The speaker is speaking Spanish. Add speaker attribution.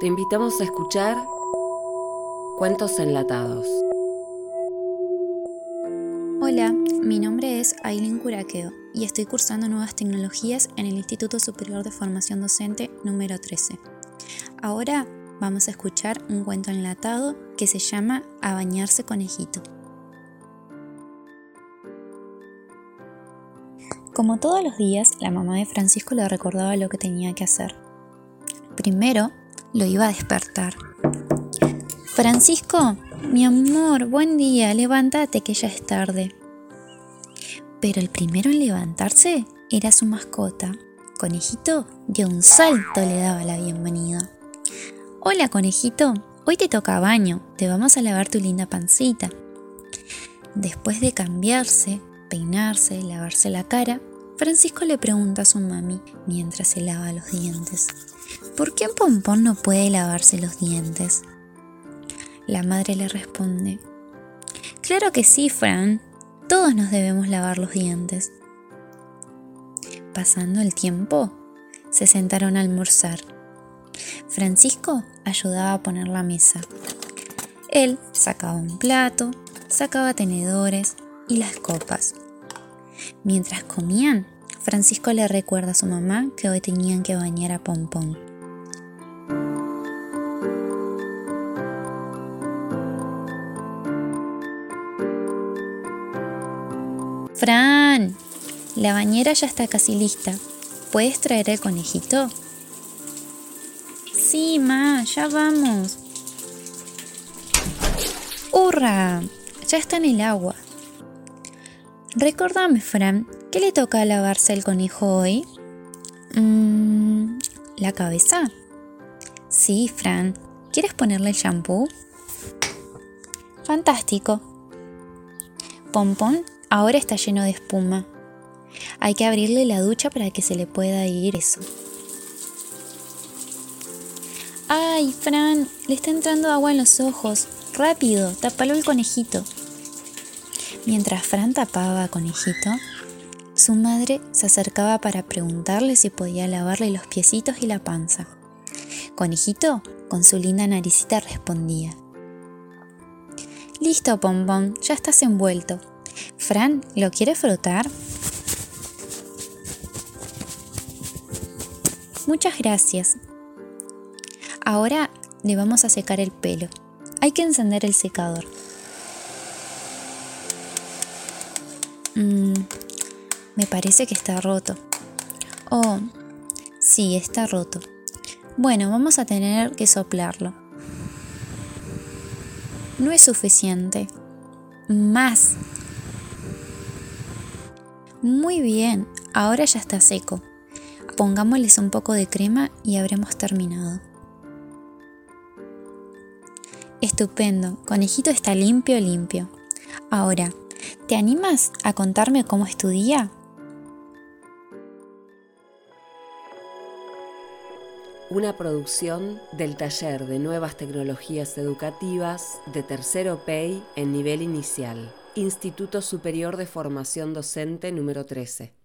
Speaker 1: Te invitamos a escuchar Cuentos Enlatados.
Speaker 2: Hola, mi nombre es Aileen Curaqueo y estoy cursando nuevas tecnologías en el Instituto Superior de Formación Docente número 13. Ahora vamos a escuchar un cuento enlatado que se llama A bañarse conejito. Como todos los días, la mamá de Francisco le recordaba lo que tenía que hacer. Primero, lo iba a despertar. Francisco, mi amor, buen día, levántate que ya es tarde. Pero el primero en levantarse era su mascota. Conejito de un salto le daba la bienvenida. Hola, conejito, hoy te toca baño, te vamos a lavar tu linda pancita. Después de cambiarse, peinarse, lavarse la cara, Francisco le pregunta a su mami mientras se lava los dientes, ¿por qué pompón no puede lavarse los dientes? La madre le responde, Claro que sí, Fran, todos nos debemos lavar los dientes. Pasando el tiempo, se sentaron a almorzar. Francisco ayudaba a poner la mesa. Él sacaba un plato, sacaba tenedores y las copas. Mientras comían, Francisco le recuerda a su mamá que hoy tenían que bañar a Pompón. Fran, la bañera ya está casi lista. ¿Puedes traer el conejito? Sí, ma, ya vamos. ¡Hurra! Ya está en el agua. Recordame, Fran, ¿qué le toca lavarse el conejo hoy? Mm, ¿La cabeza? Sí, Fran. ¿Quieres ponerle el shampoo? Fantástico. Pompón ahora está lleno de espuma. Hay que abrirle la ducha para que se le pueda ir eso. ¡Ay, Fran! Le está entrando agua en los ojos. Rápido, tápalo el conejito. Mientras Fran tapaba a Conejito, su madre se acercaba para preguntarle si podía lavarle los piecitos y la panza. Conejito, con su linda naricita, respondía. Listo, Pompón, ya estás envuelto. Fran, ¿lo quiere frotar? Muchas gracias. Ahora le vamos a secar el pelo. Hay que encender el secador. Mm, me parece que está roto. Oh, sí, está roto. Bueno, vamos a tener que soplarlo. No es suficiente. Más. Muy bien, ahora ya está seco. Pongámosles un poco de crema y habremos terminado. Estupendo, conejito está limpio, limpio. Ahora, ¿Te animas a contarme cómo estudia?
Speaker 1: Una producción del Taller de Nuevas Tecnologías Educativas de Tercero PEI en nivel inicial, Instituto Superior de Formación Docente número 13.